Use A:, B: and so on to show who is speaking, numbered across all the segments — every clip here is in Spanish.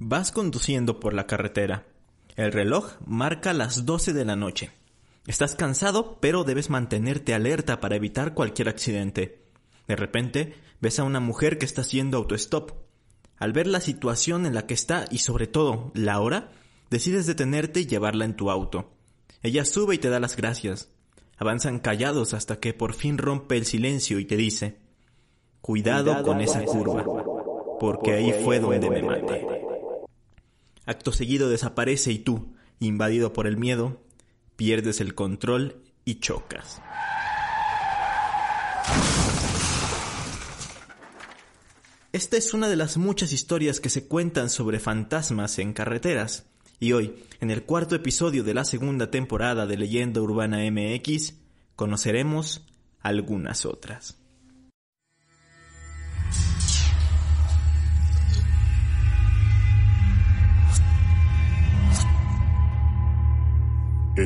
A: Vas conduciendo por la carretera. El reloj marca las 12 de la noche. Estás cansado, pero debes mantenerte alerta para evitar cualquier accidente. De repente, ves a una mujer que está haciendo autostop. Al ver la situación en la que está y sobre todo la hora, decides detenerte y llevarla en tu auto. Ella sube y te da las gracias. Avanzan callados hasta que por fin rompe el silencio y te dice, Cuidado, con esa curva, porque ahí fue donde me maté. Acto seguido desaparece y tú, invadido por el miedo, pierdes el control y chocas. Esta es una de las muchas historias que se cuentan sobre fantasmas en carreteras. Y hoy, en el cuarto episodio de la segunda temporada de Leyenda Urbana MX, conoceremos algunas otras.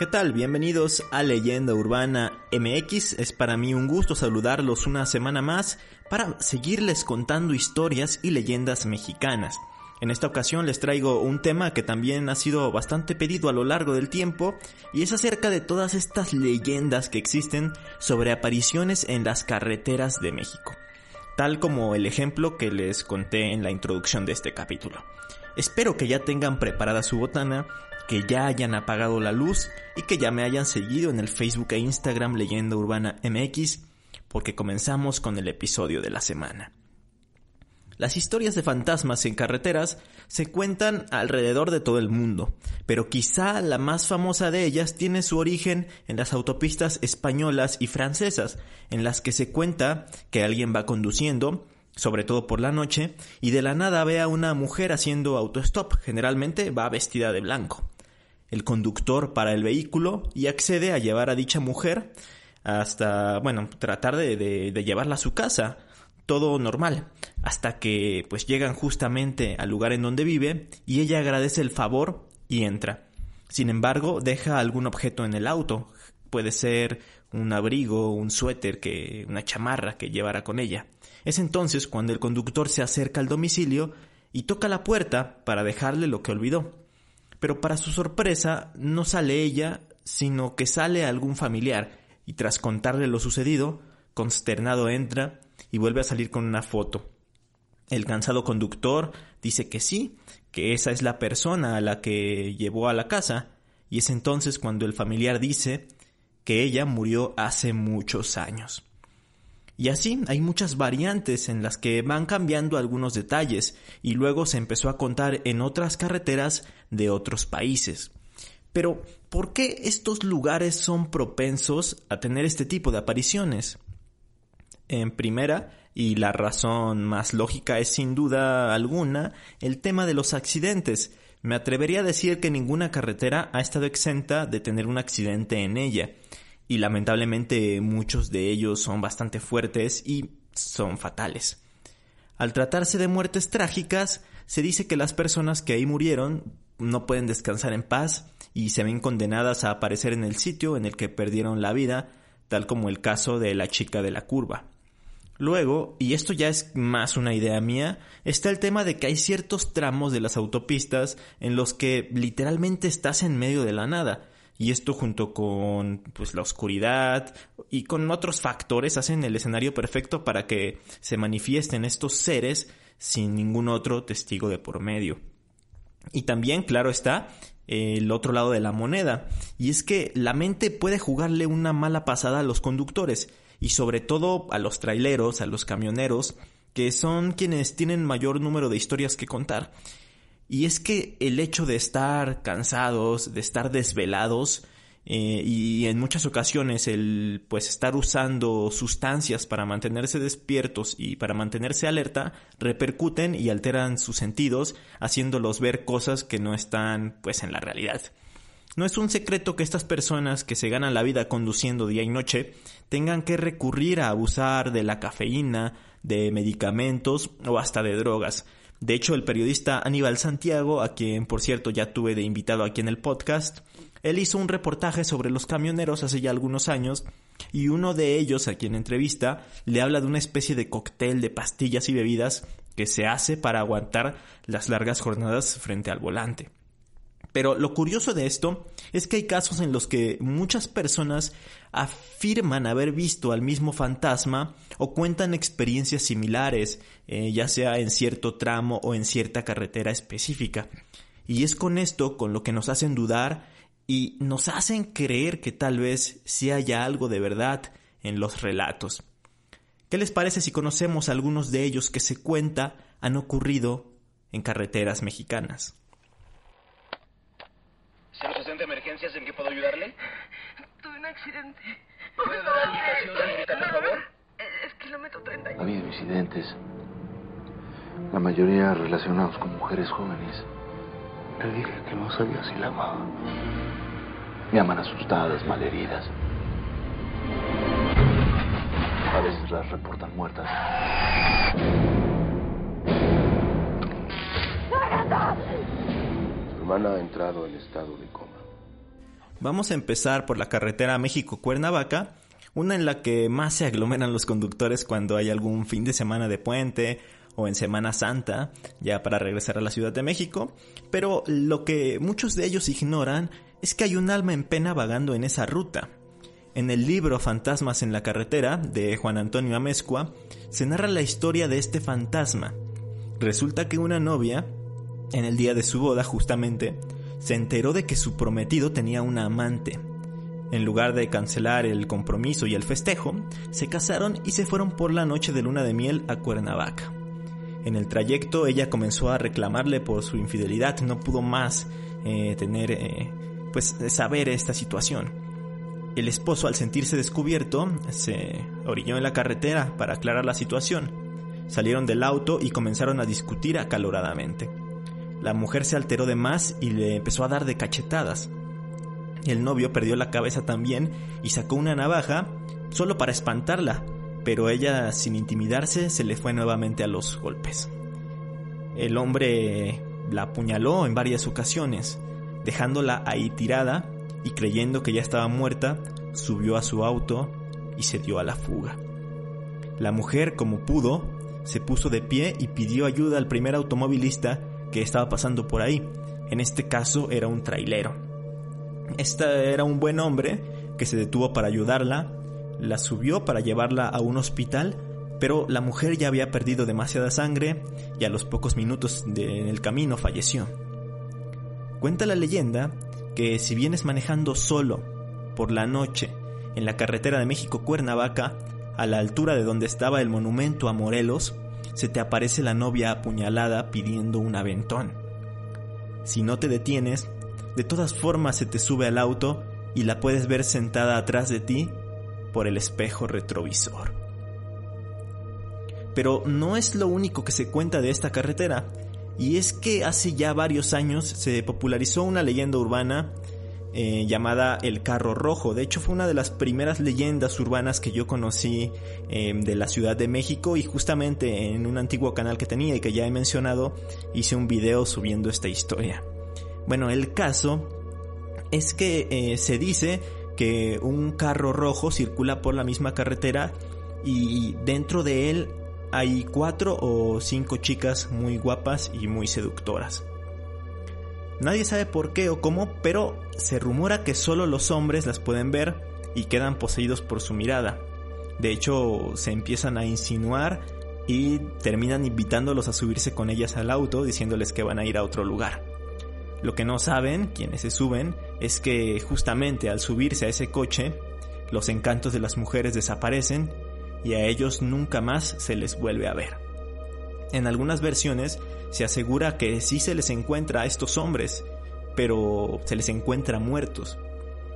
A: ¿Qué tal? Bienvenidos a Leyenda Urbana MX. Es para mí un gusto saludarlos una semana más para seguirles contando historias y leyendas mexicanas. En esta ocasión les traigo un tema que también ha sido bastante pedido a lo largo del tiempo y es acerca de todas estas leyendas que existen sobre apariciones en las carreteras de México, tal como el ejemplo que les conté en la introducción de este capítulo. Espero que ya tengan preparada su botana que ya hayan apagado la luz y que ya me hayan seguido en el Facebook e Instagram Leyenda Urbana MX, porque comenzamos con el episodio de la semana. Las historias de fantasmas en carreteras se cuentan alrededor de todo el mundo, pero quizá la más famosa de ellas tiene su origen en las autopistas españolas y francesas, en las que se cuenta que alguien va conduciendo, sobre todo por la noche, y de la nada ve a una mujer haciendo autostop, generalmente va vestida de blanco el conductor para el vehículo y accede a llevar a dicha mujer hasta, bueno, tratar de, llevarla a su casa. Todo normal, hasta que pues llegan justamente al lugar en donde vive y ella agradece el favor y entra. Sin embargo, deja algún objeto en el auto. Puede ser un abrigo, un suéter, que, una chamarra que llevara con ella. Es entonces cuando el conductor se acerca al domicilio y toca la puerta para dejarle lo que olvidó pero para su sorpresa no sale ella, sino que sale algún familiar, y tras contarle lo sucedido, consternado entra y vuelve a salir con una foto. El cansado conductor dice que sí, que esa es la persona a la que llevó a la casa, y es entonces cuando el familiar dice que ella murió hace muchos años. Y así hay muchas variantes en las que van cambiando algunos detalles y luego se empezó a contar en otras carreteras de otros países. Pero, ¿por qué estos lugares son propensos a tener este tipo de apariciones? En primera, y la razón más lógica es sin duda alguna, el tema de los accidentes. Me atrevería a decir que ninguna carretera ha estado exenta de tener un accidente en ella y lamentablemente muchos de ellos son bastante fuertes y son fatales. Al tratarse de muertes trágicas, se dice que las personas que ahí murieron no pueden descansar en paz y se ven condenadas a aparecer en el sitio en el que perdieron la vida, tal como el caso de la chica de la curva. Luego, y esto ya es más una idea mía, está el tema de que hay ciertos tramos de las autopistas en los que literalmente estás en medio de la nada, y esto junto con pues la oscuridad y con otros factores hacen el escenario perfecto para que se manifiesten estos seres sin ningún otro testigo de por medio. Y también, claro está, el otro lado de la moneda, y es que la mente puede jugarle una mala pasada a los conductores, y sobre todo a los traileros, a los camioneros, que son quienes tienen mayor número de historias que contar. Y es que el hecho de estar cansados, de estar desvelados, eh, y en muchas ocasiones el pues estar usando sustancias para mantenerse despiertos y para mantenerse alerta repercuten y alteran sus sentidos haciéndolos ver cosas que no están pues en la realidad. No es un secreto que estas personas que se ganan la vida conduciendo día y noche tengan que recurrir a abusar de la cafeína, de medicamentos o hasta de drogas. De hecho, el periodista Aníbal Santiago, a quien por cierto ya tuve de invitado aquí en el podcast, él hizo un reportaje sobre los camioneros hace ya algunos años y uno de ellos, a quien entrevista, le habla de una especie de cóctel de pastillas y bebidas que se hace para aguantar las largas jornadas frente al volante. Pero lo curioso de esto es que hay casos en los que muchas personas afirman haber visto al mismo fantasma o cuentan experiencias similares, eh, ya sea en cierto tramo o en cierta carretera específica. Y es con esto con lo que nos hacen dudar y nos hacen creer que tal vez sí haya algo de verdad en los relatos. ¿Qué les parece si conocemos algunos de ellos que se cuenta han ocurrido en carreteras mexicanas?
B: ¿Centro de emergencias en qué puedo ayudarle?
C: Tuve un accidente.
B: ¿Puede dar la ubicación, señorita, por favor?
C: Es kilómetro 30.
D: Ha habido incidentes, la mayoría relacionados con mujeres jóvenes. Le dije que no sabía si la amaba. Me aman asustadas, malheridas. A veces las reportan muertas.
E: Su hermana ha entrado en estado de coma.
A: Vamos a empezar por la carretera México-Cuernavaca, una en la que más se aglomeran los conductores cuando hay algún fin de semana de puente o en Semana Santa, ya para regresar a la Ciudad de México, pero lo que muchos de ellos ignoran es que hay un alma en pena vagando en esa ruta. En el libro Fantasmas en la carretera de Juan Antonio Amezcua se narra la historia de este fantasma. Resulta que una novia, en el día de su boda justamente, se enteró de que su prometido tenía una amante. En lugar de cancelar el compromiso y el festejo, se casaron y se fueron por la noche de luna de miel a Cuernavaca. En el trayecto ella comenzó a reclamarle por su infidelidad, no pudo más eh, tener, eh, pues, saber esta situación. El esposo, al sentirse descubierto, se orilló en la carretera para aclarar la situación. Salieron del auto y comenzaron a discutir acaloradamente. La mujer se alteró de más y le empezó a dar de cachetadas. El novio perdió la cabeza también y sacó una navaja solo para espantarla, pero ella, sin intimidarse, se le fue nuevamente a los golpes. El hombre la apuñaló en varias ocasiones, dejándola ahí tirada y creyendo que ya estaba muerta, subió a su auto y se dio a la fuga. La mujer, como pudo, se puso de pie y pidió ayuda al primer automovilista que estaba pasando por ahí. En este caso era un trailero. Este era un buen hombre que se detuvo para ayudarla, la subió para llevarla a un hospital, pero la mujer ya había perdido demasiada sangre y a los pocos minutos en el camino falleció. Cuenta la leyenda que si vienes manejando solo por la noche en la carretera de México Cuernavaca, a la altura de donde estaba el monumento a Morelos, se te aparece la novia apuñalada pidiendo un aventón. Si no te detienes, de todas formas se te sube al auto y la puedes ver sentada atrás de ti por el espejo retrovisor. Pero no es lo único que se cuenta de esta carretera, y es que hace ya varios años se popularizó una leyenda urbana eh, llamada El Carro Rojo. De hecho fue una de las primeras leyendas urbanas que yo conocí em, de la Ciudad de México y justamente en un antiguo canal que tenía y que ya he mencionado hice un video subiendo esta historia. Bueno, el caso es que eh, se dice que un carro rojo circula por la misma carretera y dentro de él hay cuatro o cinco chicas muy guapas y muy seductoras. Nadie sabe por qué o cómo, pero se rumora que solo los hombres las pueden ver y quedan poseídos por su mirada. De hecho, se empiezan a insinuar y terminan invitándolos a subirse con ellas al auto diciéndoles que van a ir a otro lugar. Lo que no saben quienes se suben es que justamente al subirse a ese coche, los encantos de las mujeres desaparecen y a ellos nunca más se les vuelve a ver. En algunas versiones se asegura que sí se les encuentra a estos hombres, pero se les encuentra muertos.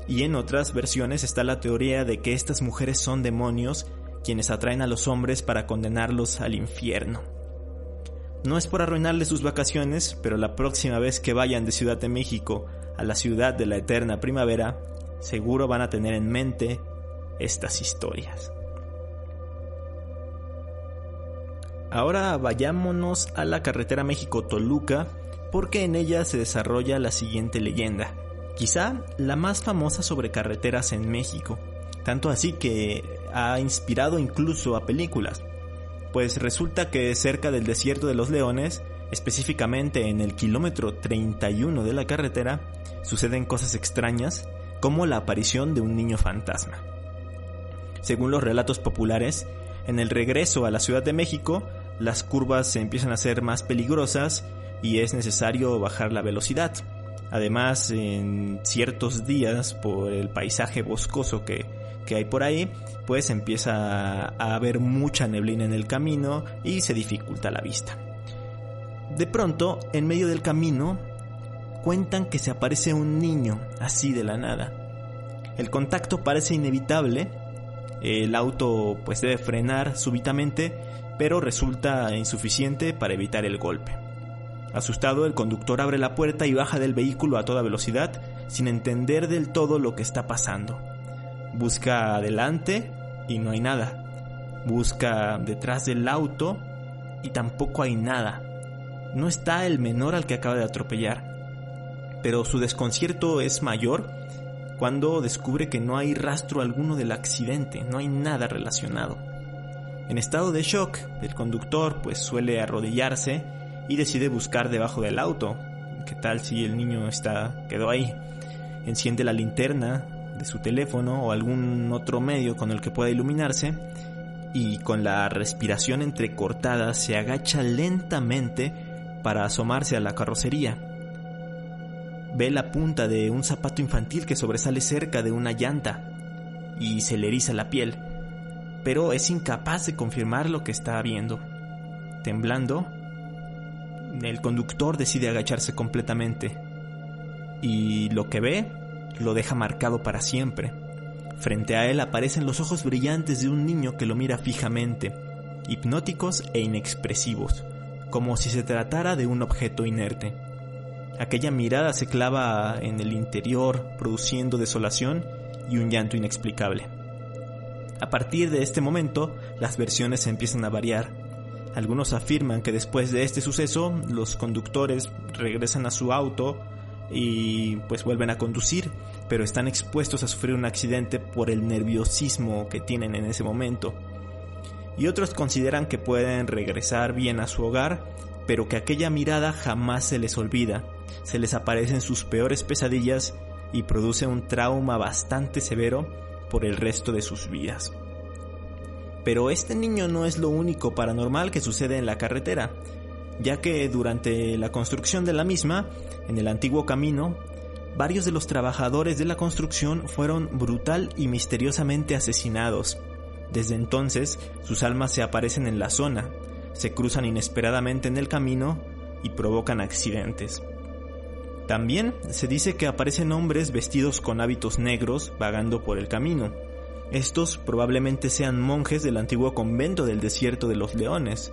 A: Y en otras versiones está la teoría de que estas mujeres son demonios quienes atraen a los hombres para condenarlos al infierno. No es por arruinarles sus vacaciones, pero la próxima vez que vayan de Ciudad de México a la ciudad de la eterna primavera, seguro van a tener en mente estas historias. Ahora vayámonos a la carretera México-Toluca porque en ella se desarrolla la siguiente leyenda, quizá la más famosa sobre carreteras en México, tanto así que ha inspirado incluso a películas, pues resulta que cerca del desierto de los leones, específicamente en el kilómetro 31 de la carretera, suceden cosas extrañas como la aparición de un niño fantasma. Según los relatos populares, en el regreso a la Ciudad de México, las curvas se empiezan a ser más peligrosas y es necesario bajar la velocidad. Además, en ciertos días, por el paisaje boscoso que, que hay por ahí, pues empieza a haber mucha neblina en el camino y se dificulta la vista. De pronto, en medio del camino, cuentan que se aparece un niño, así de la nada. El contacto parece inevitable, el auto pues debe frenar súbitamente, pero resulta insuficiente para evitar el golpe. Asustado, el conductor abre la puerta y baja del vehículo a toda velocidad, sin entender del todo lo que está pasando. Busca adelante y no hay nada. Busca detrás del auto y tampoco hay nada. No está el menor al que acaba de atropellar. Pero su desconcierto es mayor cuando descubre que no hay rastro alguno del accidente, no hay nada relacionado. En estado de shock, el conductor pues suele arrodillarse y decide buscar debajo del auto. ¿Qué tal si el niño está quedó ahí? Enciende la linterna de su teléfono o algún otro medio con el que pueda iluminarse y con la respiración entrecortada se agacha lentamente para asomarse a la carrocería. Ve la punta de un zapato infantil que sobresale cerca de una llanta y se le eriza la piel pero es incapaz de confirmar lo que está viendo. Temblando, el conductor decide agacharse completamente y lo que ve lo deja marcado para siempre. Frente a él aparecen los ojos brillantes de un niño que lo mira fijamente, hipnóticos e inexpresivos, como si se tratara de un objeto inerte. Aquella mirada se clava en el interior, produciendo desolación y un llanto inexplicable. A partir de este momento, las versiones empiezan a variar. Algunos afirman que después de este suceso, los conductores regresan a su auto y pues vuelven a conducir, pero están expuestos a sufrir un accidente por el nerviosismo que tienen en ese momento. Y otros consideran que pueden regresar bien a su hogar, pero que aquella mirada jamás se les olvida, se les aparecen sus peores pesadillas y produce un trauma bastante severo por el resto de sus vidas. Pero este niño no es lo único paranormal que sucede en la carretera, ya que durante la construcción de la misma, en el antiguo camino, varios de los trabajadores de la construcción fueron brutal y misteriosamente asesinados. Desde entonces, sus almas se aparecen en la zona, se cruzan inesperadamente en el camino y provocan accidentes. También se dice que aparecen hombres vestidos con hábitos negros vagando por el camino. Estos probablemente sean monjes del antiguo convento del desierto de los leones,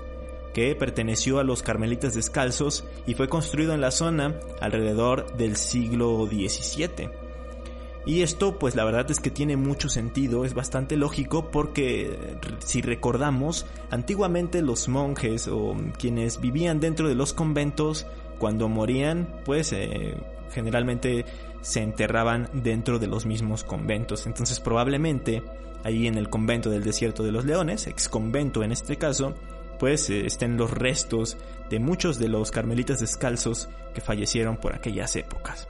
A: que perteneció a los carmelitas descalzos y fue construido en la zona alrededor del siglo XVII. Y esto pues la verdad es que tiene mucho sentido, es bastante lógico porque si recordamos, antiguamente los monjes o quienes vivían dentro de los conventos cuando morían, pues eh, generalmente se enterraban dentro de los mismos conventos. Entonces probablemente ahí en el convento del desierto de los leones, ex convento en este caso, pues eh, estén los restos de muchos de los carmelitas descalzos que fallecieron por aquellas épocas.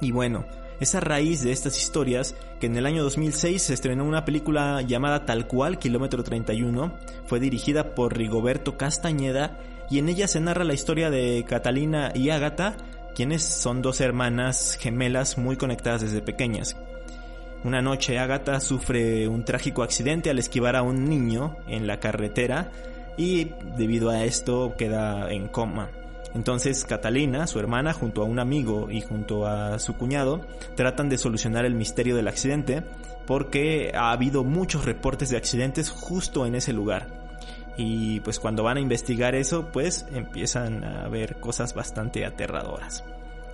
A: Y bueno, es a raíz de estas historias que en el año 2006 se estrenó una película llamada Tal cual, Kilómetro 31, fue dirigida por Rigoberto Castañeda y en ella se narra la historia de Catalina y Ágata, quienes son dos hermanas gemelas muy conectadas desde pequeñas. Una noche Ágata sufre un trágico accidente al esquivar a un niño en la carretera y debido a esto queda en coma. Entonces Catalina, su hermana, junto a un amigo y junto a su cuñado, tratan de solucionar el misterio del accidente porque ha habido muchos reportes de accidentes justo en ese lugar. Y pues cuando van a investigar eso, pues empiezan a ver cosas bastante aterradoras.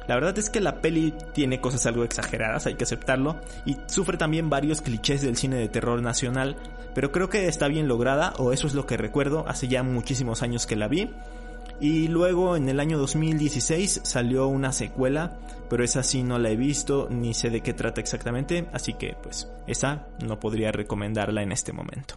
A: La verdad es que la peli tiene cosas algo exageradas, hay que aceptarlo, y sufre también varios clichés del cine de terror nacional, pero creo que está bien lograda, o eso es lo que recuerdo, hace ya muchísimos años que la vi. Y luego en el año 2016 salió una secuela, pero esa sí no la he visto, ni sé de qué trata exactamente, así que pues esa no podría recomendarla en este momento.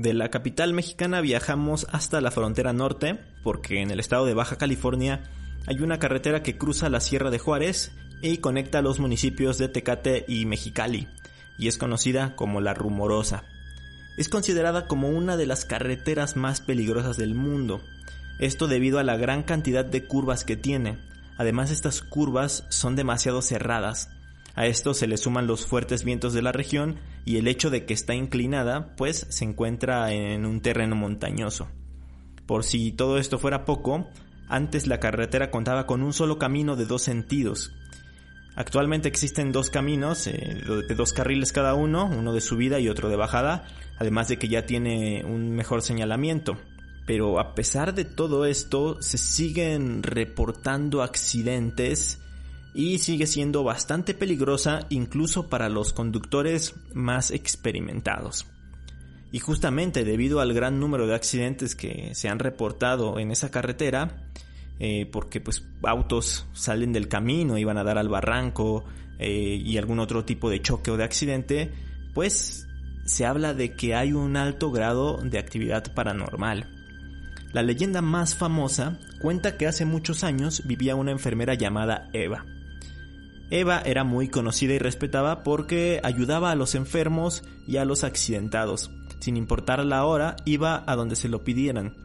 A: De la capital mexicana viajamos hasta la frontera norte, porque en el estado de Baja California hay una carretera que cruza la Sierra de Juárez y conecta los municipios de Tecate y Mexicali, y es conocida como la Rumorosa. Es considerada como una de las carreteras más peligrosas del mundo, esto debido a la gran cantidad de curvas que tiene. Además estas curvas son demasiado cerradas, a esto se le suman los fuertes vientos de la región y el hecho de que está inclinada, pues se encuentra en un terreno montañoso. Por si todo esto fuera poco, antes la carretera contaba con un solo camino de dos sentidos. Actualmente existen dos caminos eh, de dos carriles cada uno, uno de subida y otro de bajada, además de que ya tiene un mejor señalamiento. Pero a pesar de todo esto, se siguen reportando accidentes y sigue siendo bastante peligrosa incluso para los conductores más experimentados. Y justamente debido al gran número de accidentes que se han reportado en esa carretera, eh, porque pues autos salen del camino y van a dar al barranco eh, y algún otro tipo de choque o de accidente, pues se habla de que hay un alto grado de actividad paranormal. La leyenda más famosa cuenta que hace muchos años vivía una enfermera llamada Eva, Eva era muy conocida y respetada porque ayudaba a los enfermos y a los accidentados. Sin importar la hora, iba a donde se lo pidieran.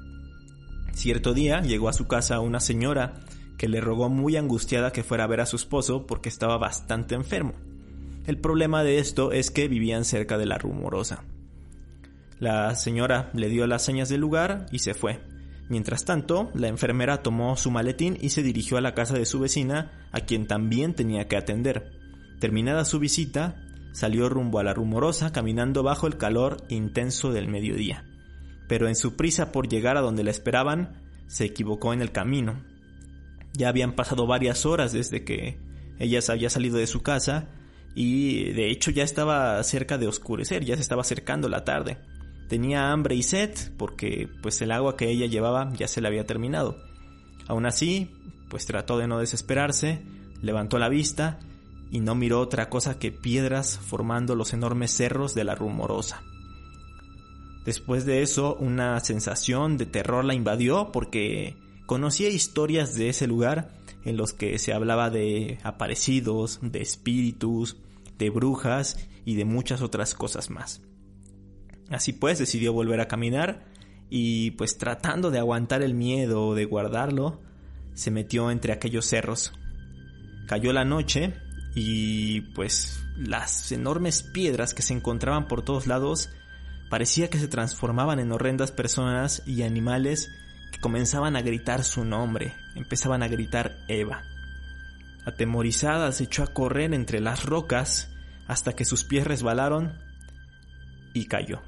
A: Cierto día llegó a su casa una señora que le rogó muy angustiada que fuera a ver a su esposo porque estaba bastante enfermo. El problema de esto es que vivían cerca de la rumorosa. La señora le dio las señas del lugar y se fue. Mientras tanto, la enfermera tomó su maletín y se dirigió a la casa de su vecina, a quien también tenía que atender. Terminada su visita, salió rumbo a la rumorosa caminando bajo el calor intenso del mediodía. Pero en su prisa por llegar a donde la esperaban, se equivocó en el camino. Ya habían pasado varias horas desde que ella había salido de su casa y de hecho ya estaba cerca de oscurecer, ya se estaba acercando la tarde. Tenía hambre y sed porque pues el agua que ella llevaba ya se le había terminado. Aún así, pues trató de no desesperarse, levantó la vista y no miró otra cosa que piedras formando los enormes cerros de la rumorosa. Después de eso, una sensación de terror la invadió porque conocía historias de ese lugar en los que se hablaba de aparecidos, de espíritus, de brujas y de muchas otras cosas más. Así pues, decidió volver a caminar y pues tratando de aguantar el miedo o de guardarlo, se metió entre aquellos cerros. Cayó la noche y pues las enormes piedras que se encontraban por todos lados parecía que se transformaban en horrendas personas y animales que comenzaban a gritar su nombre, empezaban a gritar Eva. Atemorizada se echó a correr entre las rocas hasta que sus pies resbalaron y cayó.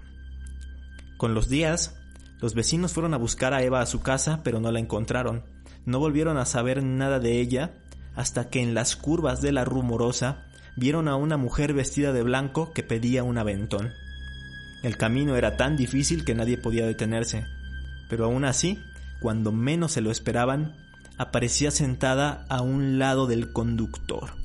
A: Con los días, los vecinos fueron a buscar a Eva a su casa, pero no la encontraron. No volvieron a saber nada de ella hasta que en las curvas de la rumorosa vieron a una mujer vestida de blanco que pedía un aventón. El camino era tan difícil que nadie podía detenerse, pero aún así, cuando menos se lo esperaban, aparecía sentada a un lado del conductor.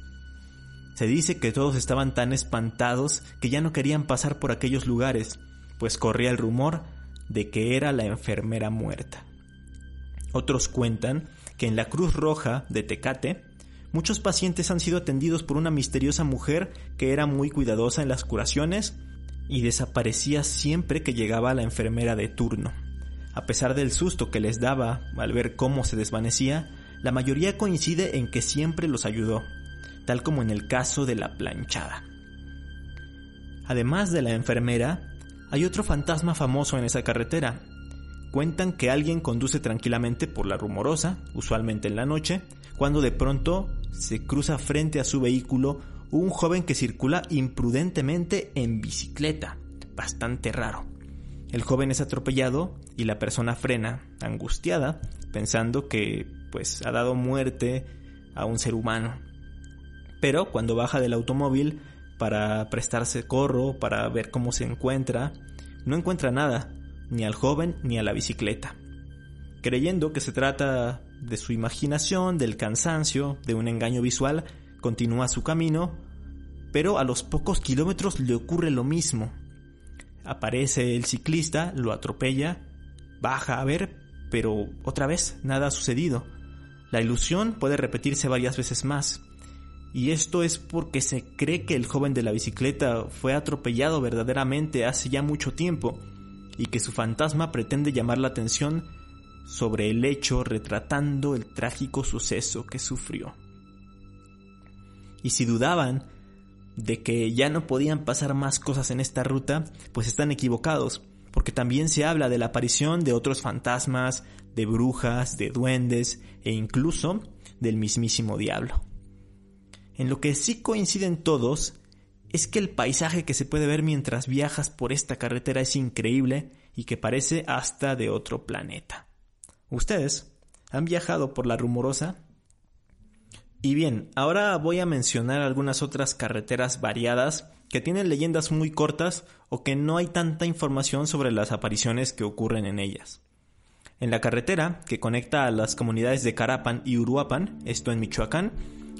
A: Se dice que todos estaban tan espantados que ya no querían pasar por aquellos lugares, pues corría el rumor de que era la enfermera muerta. Otros cuentan que en la Cruz Roja de Tecate, muchos pacientes han sido atendidos por una misteriosa mujer que era muy cuidadosa en las curaciones y desaparecía siempre que llegaba la enfermera de turno. A pesar del susto que les daba al ver cómo se desvanecía, la mayoría coincide en que siempre los ayudó, tal como en el caso de la planchada. Además de la enfermera, hay otro fantasma famoso en esa carretera. Cuentan que alguien conduce tranquilamente por la rumorosa, usualmente en la noche, cuando de pronto se cruza frente a su vehículo un joven que circula imprudentemente en bicicleta. Bastante raro. El joven es atropellado y la persona frena, angustiada, pensando que pues ha dado muerte a un ser humano. Pero cuando baja del automóvil para prestarse corro, para ver cómo se encuentra, no encuentra nada, ni al joven ni a la bicicleta. Creyendo que se trata de su imaginación, del cansancio, de un engaño visual, continúa su camino, pero a los pocos kilómetros le ocurre lo mismo. Aparece el ciclista, lo atropella, baja a ver, pero otra vez nada ha sucedido. La ilusión puede repetirse varias veces más. Y esto es porque se cree que el joven de la bicicleta fue atropellado verdaderamente hace ya mucho tiempo y que su fantasma pretende llamar la atención sobre el hecho retratando el trágico suceso que sufrió. Y si dudaban de que ya no podían pasar más cosas en esta ruta, pues están equivocados, porque también se habla de la aparición de otros fantasmas, de brujas, de duendes e incluso del mismísimo diablo. En lo que sí coinciden todos es que el paisaje que se puede ver mientras viajas por esta carretera es increíble y que parece hasta de otro planeta. ¿Ustedes han viajado por la rumorosa? Y bien, ahora voy a mencionar algunas otras carreteras variadas que tienen leyendas muy cortas o que no hay tanta información sobre las apariciones que ocurren en ellas. En la carretera que conecta a las comunidades de Carapan y Uruapan, esto en Michoacán,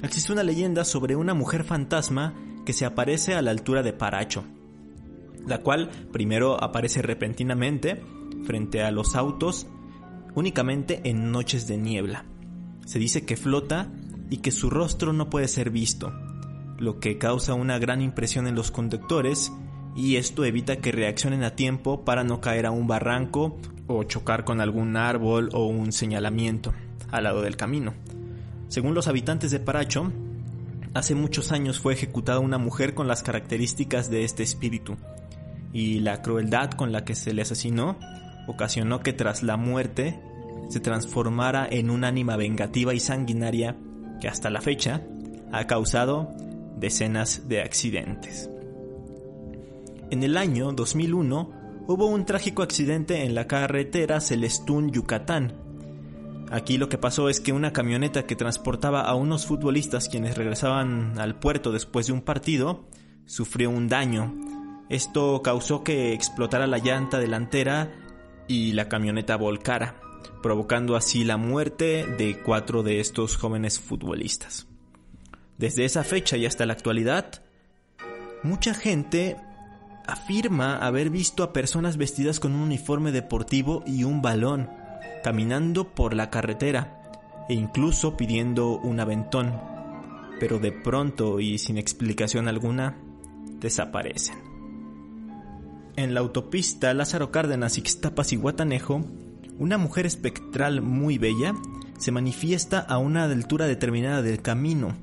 A: existe una leyenda sobre una mujer fantasma que se aparece a la altura de Paracho, la cual primero aparece repentinamente frente a los autos únicamente en noches de niebla. Se dice que flota y que su rostro no puede ser visto, lo que causa una gran impresión en los conductores y esto evita que reaccionen a tiempo para no caer a un barranco o chocar con algún árbol o un señalamiento al lado del camino. Según los habitantes de Paracho, hace muchos años fue ejecutada una mujer con las características de este espíritu, y la crueldad con la que se le asesinó ocasionó que tras la muerte se transformara en un ánima vengativa y sanguinaria que hasta la fecha ha causado decenas de accidentes. En el año 2001 hubo un trágico accidente en la carretera Celestún-Yucatán, Aquí lo que pasó es que una camioneta que transportaba a unos futbolistas quienes regresaban al puerto después de un partido sufrió un daño. Esto causó que explotara la llanta delantera y la camioneta volcara, provocando así la muerte de cuatro de estos jóvenes futbolistas. Desde esa fecha y hasta la actualidad, mucha gente afirma haber visto a personas vestidas con un uniforme deportivo y un balón caminando por la carretera e incluso pidiendo un aventón, pero de pronto y sin explicación alguna, desaparecen. En la autopista Lázaro Cárdenas, Ixtapas y Guatanejo, una mujer espectral muy bella se manifiesta a una altura determinada del camino.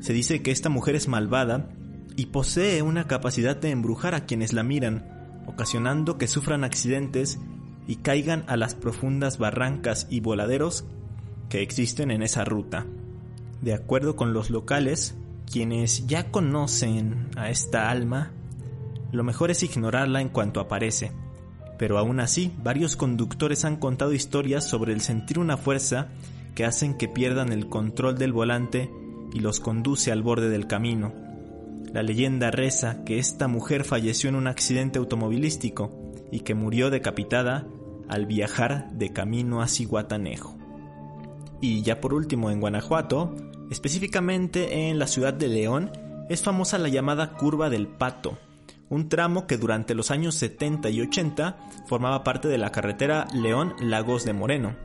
A: Se dice que esta mujer es malvada y posee una capacidad de embrujar a quienes la miran, ocasionando que sufran accidentes y caigan a las profundas barrancas y voladeros que existen en esa ruta. De acuerdo con los locales, quienes ya conocen a esta alma, lo mejor es ignorarla en cuanto aparece. Pero aún así, varios conductores han contado historias sobre el sentir una fuerza que hacen que pierdan el control del volante y los conduce al borde del camino. La leyenda reza que esta mujer falleció en un accidente automovilístico y que murió decapitada al viajar de camino a Ciguatanejo. Y ya por último, en Guanajuato, específicamente en la ciudad de León, es famosa la llamada Curva del Pato, un tramo que durante los años 70 y 80 formaba parte de la carretera León-Lagos de Moreno.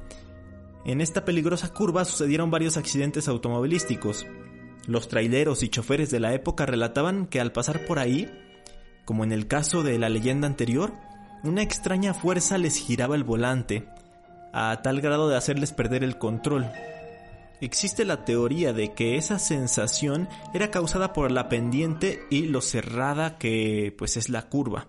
A: En esta peligrosa curva sucedieron varios accidentes automovilísticos. Los traileros y choferes de la época relataban que al pasar por ahí, como en el caso de la leyenda anterior, una extraña fuerza les giraba el volante, a tal grado de hacerles perder el control. Existe la teoría de que esa sensación era causada por la pendiente y lo cerrada que pues es la curva.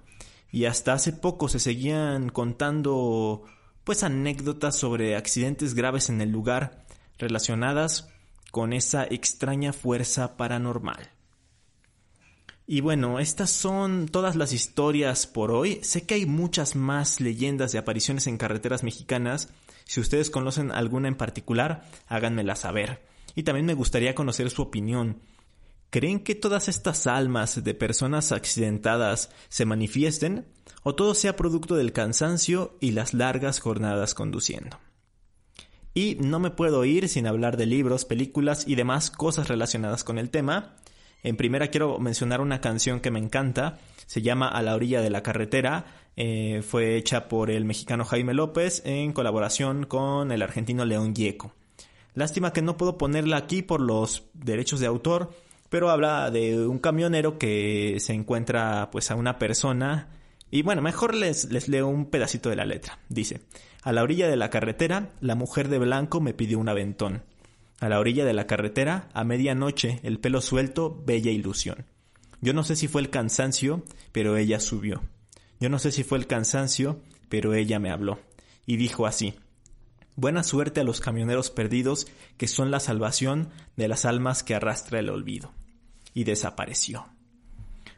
A: Y hasta hace poco se seguían contando pues anécdotas sobre accidentes graves en el lugar relacionadas con esa extraña fuerza paranormal. Y bueno, estas son todas las historias por hoy. Sé que hay muchas más leyendas de apariciones en carreteras mexicanas. Si ustedes conocen alguna en particular, háganmela saber. Y también me gustaría conocer su opinión. ¿Creen que todas estas almas de personas accidentadas se manifiesten o todo sea producto del cansancio y las largas jornadas conduciendo? Y no me puedo ir sin hablar de libros, películas y demás cosas relacionadas con el tema. En primera quiero mencionar una canción que me encanta, se llama A la orilla de la carretera, eh, fue hecha por el mexicano Jaime López en colaboración con el argentino León Gieco. Lástima que no puedo ponerla aquí por los derechos de autor, pero habla de un camionero que se encuentra pues a una persona y bueno, mejor les, les leo un pedacito de la letra. Dice, a la orilla de la carretera, la mujer de blanco me pidió un aventón. A la orilla de la carretera, a medianoche, el pelo suelto, bella ilusión. Yo no sé si fue el cansancio, pero ella subió. Yo no sé si fue el cansancio, pero ella me habló. Y dijo así, Buena suerte a los camioneros perdidos, que son la salvación de las almas que arrastra el olvido. Y desapareció.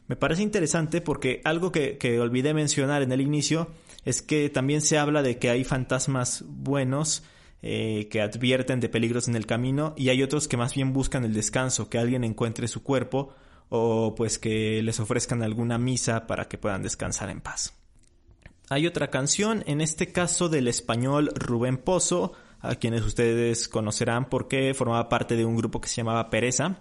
A: Me parece interesante porque algo que, que olvidé mencionar en el inicio es que también se habla de que hay fantasmas buenos eh, que advierten de peligros en el camino y hay otros que más bien buscan el descanso, que alguien encuentre su cuerpo o pues que les ofrezcan alguna misa para que puedan descansar en paz. Hay otra canción, en este caso del español Rubén Pozo, a quienes ustedes conocerán porque formaba parte de un grupo que se llamaba Pereza.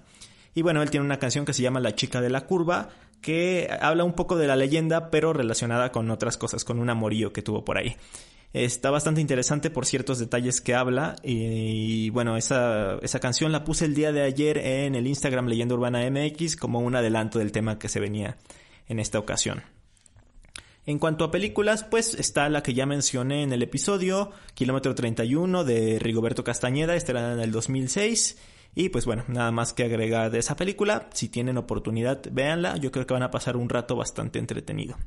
A: Y bueno, él tiene una canción que se llama La chica de la curva, que habla un poco de la leyenda, pero relacionada con otras cosas, con un amorío que tuvo por ahí. Está bastante interesante por ciertos detalles que habla y, bueno, esa, esa canción la puse el día de ayer en el Instagram Leyenda Urbana MX como un adelanto del tema que se venía en esta ocasión. En cuanto a películas, pues está la que ya mencioné en el episodio, Kilómetro 31 de Rigoberto Castañeda, esta era en el 2006. Y pues bueno, nada más que agregar de esa película, si tienen oportunidad, véanla, yo creo que van a pasar un rato bastante entretenido.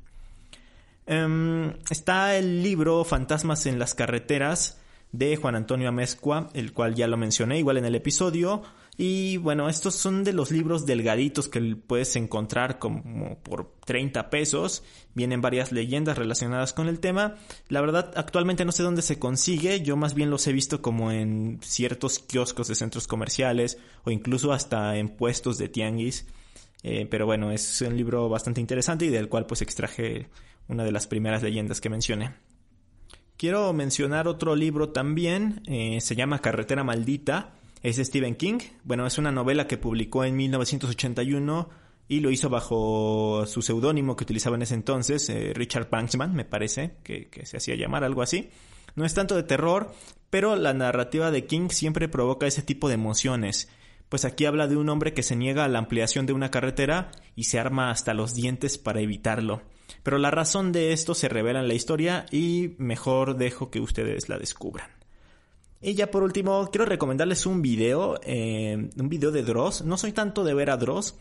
A: Em, está el libro Fantasmas en las carreteras de Juan Antonio Amezcua, el cual ya lo mencioné igual en el episodio. Y bueno, estos son de los libros delgaditos que puedes encontrar como por 30 pesos. Vienen varias leyendas relacionadas con el tema. La verdad, actualmente no sé dónde se consigue. Yo más bien los he visto como en ciertos kioscos de centros comerciales o incluso hasta en puestos de tianguis. Eh, pero bueno, es un libro bastante interesante y del cual pues extraje una de las primeras leyendas que mencioné. Quiero mencionar otro libro también, eh, se llama Carretera Maldita, es Stephen King. Bueno, es una novela que publicó en 1981 y lo hizo bajo su seudónimo que utilizaba en ese entonces, eh, Richard Banksman, me parece, que se hacía llamar algo así. No es tanto de terror, pero la narrativa de King siempre provoca ese tipo de emociones pues aquí habla de un hombre que se niega a la ampliación de una carretera y se arma hasta los dientes para evitarlo. Pero la razón de esto se revela en la historia y mejor dejo que ustedes la descubran. Y ya por último, quiero recomendarles un video, eh, un video de Dross. No soy tanto de ver a Dross,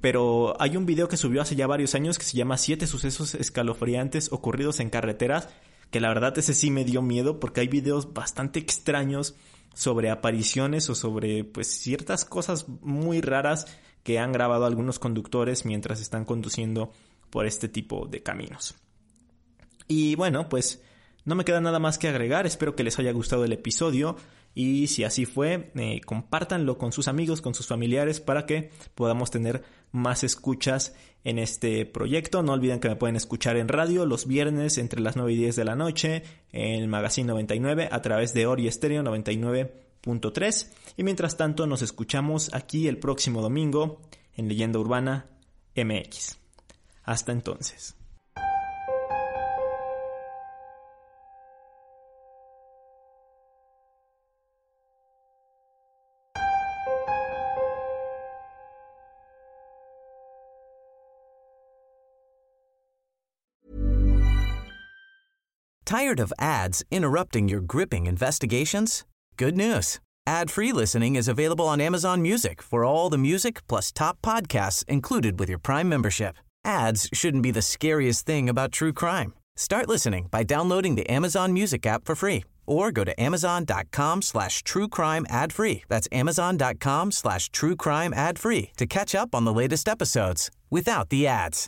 A: pero hay un video que subió hace ya varios años que se llama Siete sucesos escalofriantes ocurridos en carreteras, que la verdad ese sí me dio miedo porque hay videos bastante extraños sobre apariciones o sobre pues ciertas cosas muy raras que han grabado algunos conductores mientras están conduciendo por este tipo de caminos. Y bueno, pues no me queda nada más que agregar, espero que les haya gustado el episodio y si así fue, eh, compártanlo con sus amigos, con sus familiares para que podamos tener más escuchas en este proyecto. No olviden que me pueden escuchar en radio los viernes entre las 9 y 10 de la noche en el Magazine 99 a través de Ori Estéreo 99 105.3 y mientras tanto nos escuchamos aquí el próximo domingo en Leyenda Urbana MX. Hasta entonces.
F: Tired of ads interrupting your gripping investigations? Good news. Ad-free listening is available on Amazon Music for all the music plus top podcasts included with your Prime membership. Ads shouldn't be the scariest thing about true crime. Start listening by downloading the Amazon Music app for free or go to amazon.com slash true crime ad free. That's amazon.com slash true crime ad free to catch up on the latest episodes without the ads.